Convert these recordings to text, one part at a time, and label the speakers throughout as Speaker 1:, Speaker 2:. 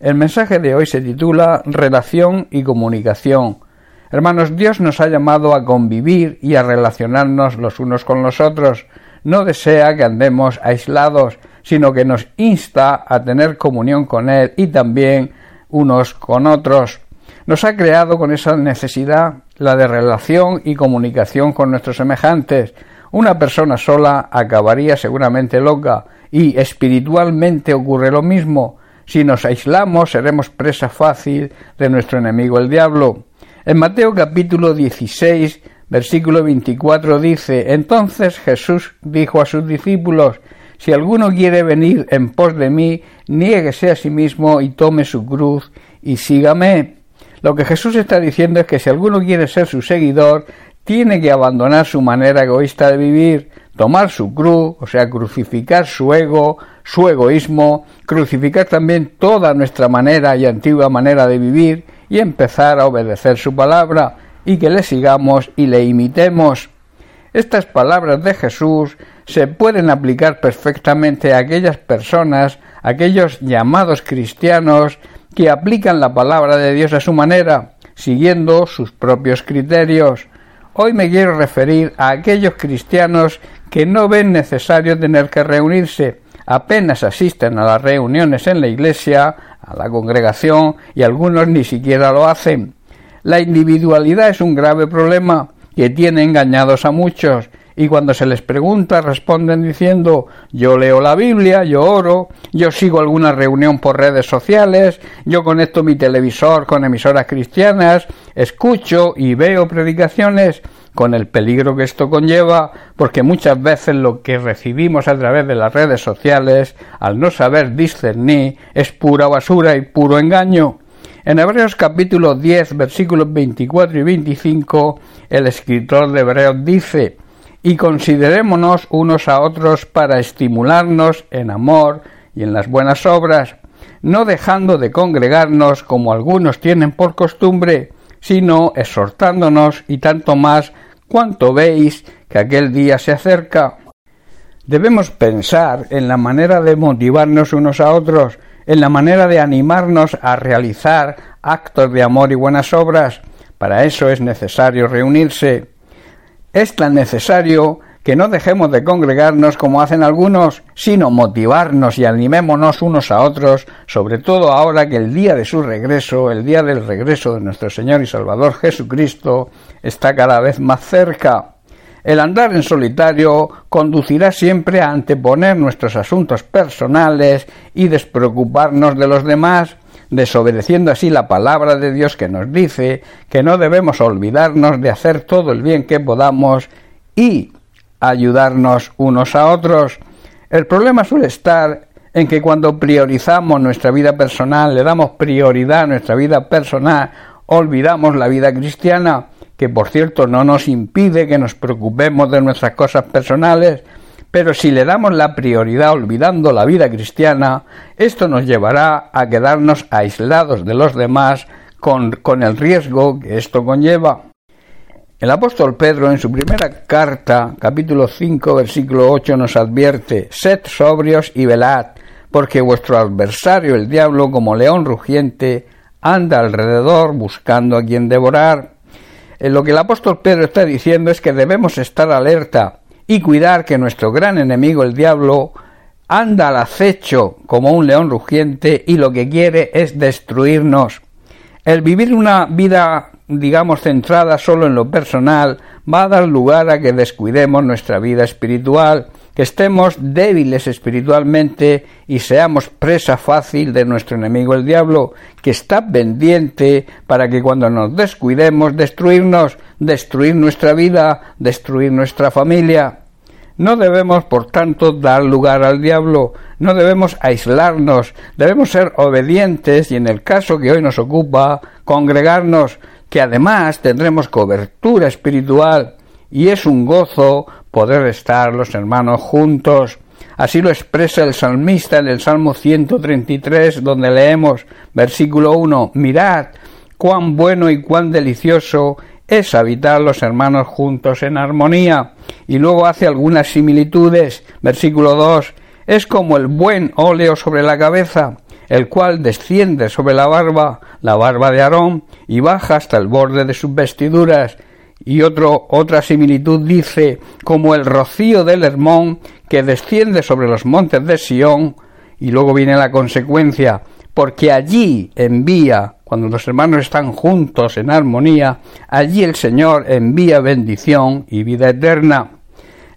Speaker 1: El mensaje de hoy se titula Relación y comunicación. Hermanos, Dios nos ha llamado a convivir y a relacionarnos los unos con los otros. No desea que andemos aislados, sino que nos insta a tener comunión con Él y también unos con otros. Nos ha creado con esa necesidad, la de relación y comunicación con nuestros semejantes. Una persona sola acabaría seguramente loca y espiritualmente ocurre lo mismo. Si nos aislamos seremos presa fácil de nuestro enemigo el diablo. En Mateo capítulo 16, versículo 24 dice, Entonces Jesús dijo a sus discípulos, si alguno quiere venir en pos de mí, niéguese a sí mismo y tome su cruz y sígame. Lo que Jesús está diciendo es que si alguno quiere ser su seguidor, tiene que abandonar su manera egoísta de vivir, tomar su cruz, o sea, crucificar su ego, su egoísmo, crucificar también toda nuestra manera y antigua manera de vivir y empezar a obedecer su palabra y que le sigamos y le imitemos. Estas palabras de Jesús se pueden aplicar perfectamente a aquellas personas, aquellos llamados cristianos, que aplican la palabra de Dios a su manera, siguiendo sus propios criterios. Hoy me quiero referir a aquellos cristianos que no ven necesario tener que reunirse, apenas asisten a las reuniones en la iglesia, a la congregación, y algunos ni siquiera lo hacen. La individualidad es un grave problema que tiene engañados a muchos, y cuando se les pregunta responden diciendo yo leo la Biblia, yo oro, yo sigo alguna reunión por redes sociales, yo conecto mi televisor con emisoras cristianas, escucho y veo predicaciones con el peligro que esto conlleva, porque muchas veces lo que recibimos a través de las redes sociales, al no saber discernir, es pura basura y puro engaño. En Hebreos capítulo 10 versículos 24 y 25 el escritor de Hebreos dice y considerémonos unos a otros para estimularnos en amor y en las buenas obras, no dejando de congregarnos como algunos tienen por costumbre, sino exhortándonos y tanto más cuanto veis que aquel día se acerca. Debemos pensar en la manera de motivarnos unos a otros, en la manera de animarnos a realizar actos de amor y buenas obras. Para eso es necesario reunirse. Es tan necesario que no dejemos de congregarnos como hacen algunos, sino motivarnos y animémonos unos a otros, sobre todo ahora que el día de su regreso, el día del regreso de nuestro Señor y Salvador Jesucristo, está cada vez más cerca. El andar en solitario conducirá siempre a anteponer nuestros asuntos personales y despreocuparnos de los demás, desobedeciendo así la palabra de Dios que nos dice que no debemos olvidarnos de hacer todo el bien que podamos y ayudarnos unos a otros. El problema suele estar en que cuando priorizamos nuestra vida personal, le damos prioridad a nuestra vida personal, olvidamos la vida cristiana, que por cierto no nos impide que nos preocupemos de nuestras cosas personales, pero si le damos la prioridad olvidando la vida cristiana, esto nos llevará a quedarnos aislados de los demás con, el riesgo que esto conlleva. El apóstol Pedro en su primera carta, capítulo 5, versículo 8, nos advierte, Sed sobrios y velad, porque vuestro adversario el diablo, como león rugiente, anda alrededor buscando a quien devorar. En lo que el apóstol Pedro está diciendo es que debemos estar alerta, y cuidar que nuestro gran enemigo el diablo anda al acecho como un león rugiente y lo que quiere es destruirnos. El vivir una vida digamos centrada solo en lo personal va a dar lugar a que descuidemos nuestra vida espiritual que estemos débiles espiritualmente y seamos presa fácil de nuestro enemigo el diablo, que está pendiente para que cuando nos descuidemos destruirnos, destruir nuestra vida, destruir nuestra familia. No debemos, por tanto, dar lugar al diablo, no debemos aislarnos, debemos ser obedientes y en el caso que hoy nos ocupa, congregarnos, que además tendremos cobertura espiritual y es un gozo poder estar los hermanos juntos. Así lo expresa el salmista en el Salmo 133, donde leemos, versículo 1, Mirad cuán bueno y cuán delicioso es habitar los hermanos juntos en armonía. Y luego hace algunas similitudes, versículo 2, es como el buen óleo sobre la cabeza, el cual desciende sobre la barba, la barba de Aarón, y baja hasta el borde de sus vestiduras. Y otro, otra similitud dice, como el rocío del Hermón que desciende sobre los montes de Sión, y luego viene la consecuencia, porque allí envía, cuando los hermanos están juntos en armonía, allí el Señor envía bendición y vida eterna.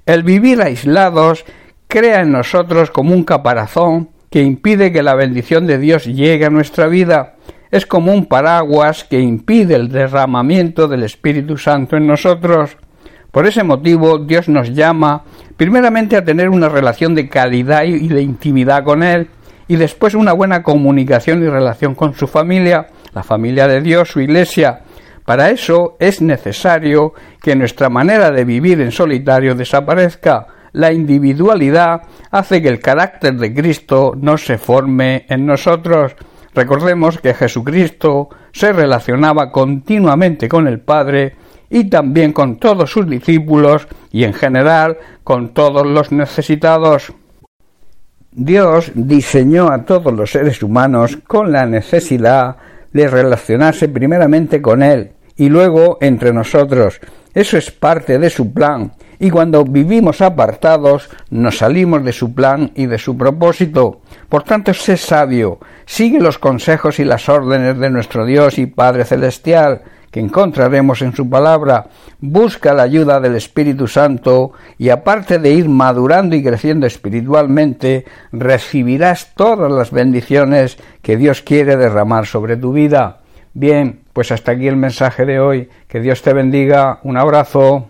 Speaker 1: El vivir aislados crea en nosotros como un caparazón que impide que la bendición de Dios llegue a nuestra vida. Es como un paraguas que impide el derramamiento del Espíritu Santo en nosotros. Por ese motivo Dios nos llama primeramente a tener una relación de calidad y de intimidad con Él y después una buena comunicación y relación con su familia, la familia de Dios, su iglesia. Para eso es necesario que nuestra manera de vivir en solitario desaparezca, la individualidad hace que el carácter de Cristo no se forme en nosotros. Recordemos que Jesucristo se relacionaba continuamente con el Padre y también con todos sus discípulos y en general con todos los necesitados. Dios diseñó a todos los seres humanos con la necesidad de relacionarse primeramente con Él y luego entre nosotros. Eso es parte de su plan y cuando vivimos apartados nos salimos de su plan y de su propósito. Por tanto, sé sabio, sigue los consejos y las órdenes de nuestro Dios y Padre Celestial, que encontraremos en su palabra. Busca la ayuda del Espíritu Santo y aparte de ir madurando y creciendo espiritualmente, recibirás todas las bendiciones que Dios quiere derramar sobre tu vida. Bien, pues hasta aquí el mensaje de hoy. Que Dios te bendiga. Un abrazo.